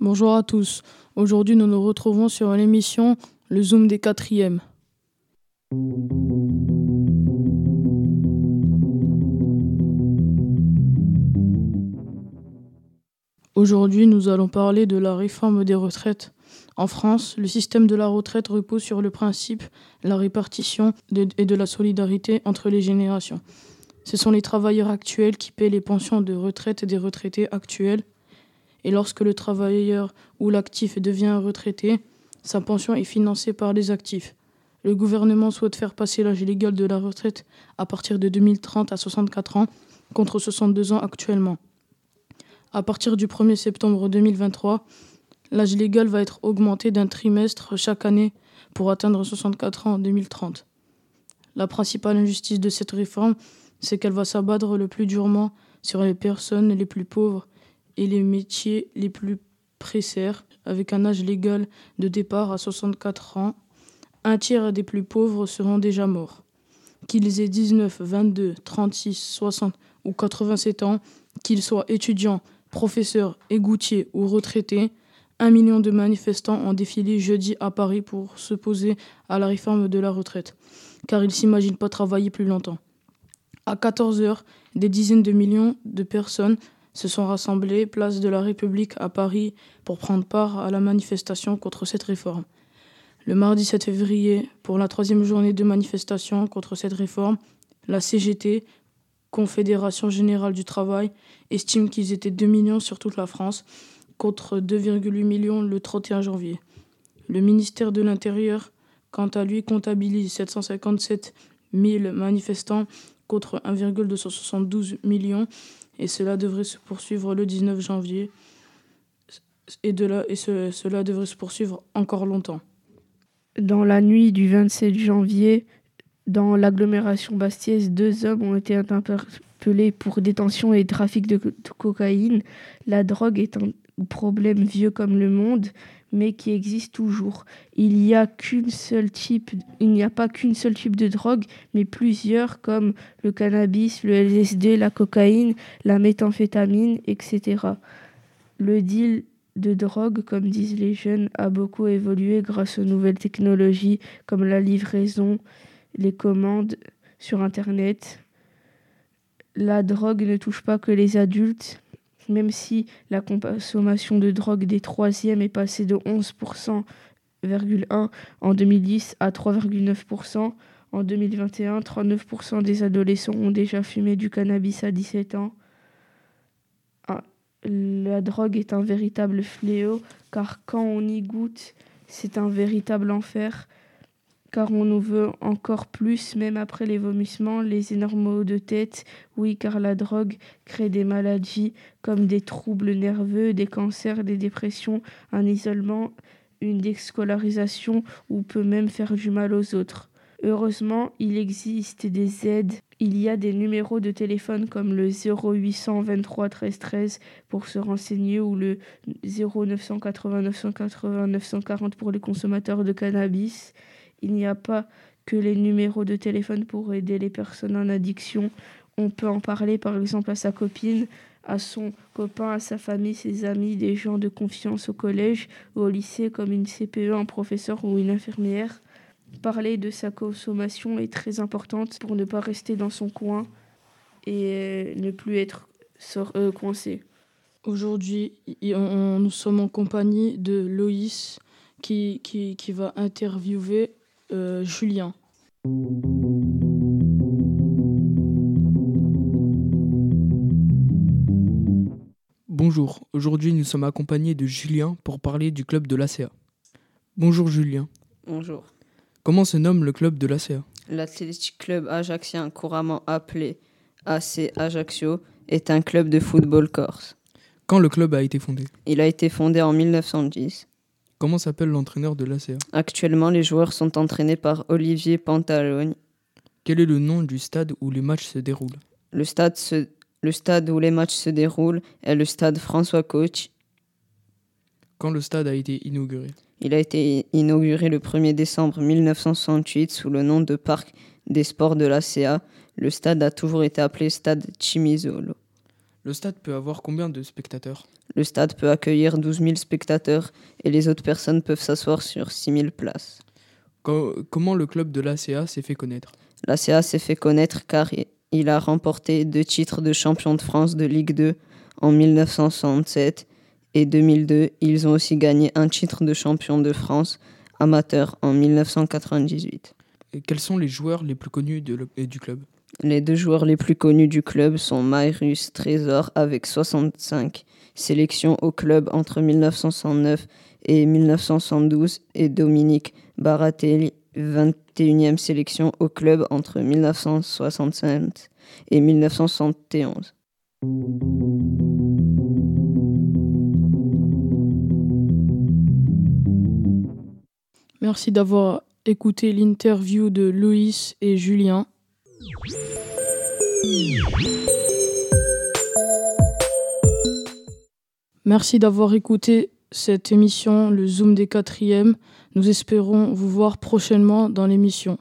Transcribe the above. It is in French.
Bonjour à tous. Aujourd'hui, nous nous retrouvons sur l'émission Le Zoom des quatrièmes. Aujourd'hui, nous allons parler de la réforme des retraites. En France, le système de la retraite repose sur le principe de la répartition et de la solidarité entre les générations. Ce sont les travailleurs actuels qui paient les pensions de retraite des retraités actuels. Et lorsque le travailleur ou l'actif devient retraité, sa pension est financée par les actifs. Le gouvernement souhaite faire passer l'âge légal de la retraite à partir de 2030 à 64 ans contre 62 ans actuellement. À partir du 1er septembre 2023, l'âge légal va être augmenté d'un trimestre chaque année pour atteindre 64 ans en 2030. La principale injustice de cette réforme, c'est qu'elle va s'abattre le plus durement sur les personnes les plus pauvres et les métiers les plus précaires, avec un âge légal de départ à 64 ans. Un tiers des plus pauvres seront déjà morts. Qu'ils aient 19, 22, 36, 60 ou 87 ans, qu'ils soient étudiants, professeurs, égoutiers ou retraités, un million de manifestants ont défilé jeudi à Paris pour s'opposer à la réforme de la retraite, car ils ne s'imaginent pas travailler plus longtemps. À 14 heures, des dizaines de millions de personnes se sont rassemblées place de la République à Paris pour prendre part à la manifestation contre cette réforme. Le mardi 7 février, pour la troisième journée de manifestation contre cette réforme, la CGT, Confédération générale du travail, estime qu'ils étaient 2 millions sur toute la France, contre 2,8 millions le 31 janvier. Le ministère de l'Intérieur, quant à lui, comptabilise 757 000 manifestants contre 1,272 millions et cela devrait se poursuivre le 19 janvier et, de là, cela devrait se poursuivre encore longtemps. Dans la nuit du 27 janvier, dans l'agglomération bastiaise, deux hommes ont été interpellés pour détention et trafic de, cocaïne. La drogue un problème vieux comme le monde, mais qui existe toujours. Il n'y a qu'une seule type, il n'y a pas qu'une seule type de drogue, mais plusieurs comme le cannabis, le LSD, la cocaïne, la méthamphétamine, etc. Le deal de drogue, comme disent les jeunes, a beaucoup évolué grâce aux nouvelles technologies comme la livraison, les commandes sur Internet. La drogue ne touche pas que les adultes, même si la consommation de drogue des troisièmes est passée de 11,1% en 2010 à 3,9% en 2021. 39% des adolescents ont déjà fumé du cannabis à 17 ans. Ah, la drogue est un véritable fléau car quand on y goûte, c'est un véritable enfer car on nous veut encore plus, même après les vomissements, les énormes maux de tête. Oui, car la drogue crée des maladies comme des troubles nerveux, des cancers, des dépressions, un isolement, une déscolarisation ou peut même faire du mal aux autres. Heureusement, il existe des aides. Il y a des numéros de téléphone comme le 0800 23 13 13 pour se renseigner ou le 0980 980 940 pour les consommateurs de cannabis. Il n'y a pas que les numéros de téléphone pour aider les personnes en addiction. On peut en parler par exemple à sa copine, à son copain, à sa famille, ses amis, des gens de confiance au collège ou au lycée comme une CPE, un professeur ou une infirmière. Parler de sa consommation est très importante pour ne pas rester dans son coin et ne plus être euh, coincé. Aujourd'hui, nous sommes en compagnie de Loïs qui, qui, qui va interviewer Julien. Bonjour, aujourd'hui nous sommes accompagnés de Julien pour parler du club de l'ACA. Bonjour Julien. Bonjour. Comment se nomme le club de l'ACA L'Athletic Club Ajaxien, couramment appelé AC Ajaccio, est un club de football corse. Quand le club a été fondé? Il a été fondé en 1910. Comment s'appelle l'entraîneur de l'ACA Actuellement, les joueurs sont entraînés par Olivier Pantalone. Quel est le nom du stade où les matchs se déroulent? Le stade, le stade où les matchs se déroulent est le stade François Coach. Quand le stade a été inauguré? Il a été inauguré le 1er décembre 1968 sous le nom de Parc des sports de l'ACA. Le stade a toujours été appelé Stade Chimizolo. Le stade peut avoir combien de spectateurs? Le stade peut accueillir 12 000 spectateurs et les autres personnes peuvent s'asseoir sur 6 000 places. Co- comment le club de l'ACA s'est fait connaître? L'ACA s'est fait connaître car il a remporté deux titres de champion de France de Ligue 2 en 1967 et 2002. Ils ont aussi gagné un titre de champion de France amateur en 1998. Et Quels sont les joueurs les plus connus de le- et du club? Les deux joueurs les plus connus du club sont Mayrus Trésor avec 65 sélections au club entre 1969 et 1972 et Dominique Baratelli 21e sélection au club entre 1965 et 1971. Merci d'avoir écouté l'interview de Loïs et Julien. Merci d'avoir écouté cette émission, le Zoom des quatrièmes. Nous espérons vous voir prochainement dans l'émission.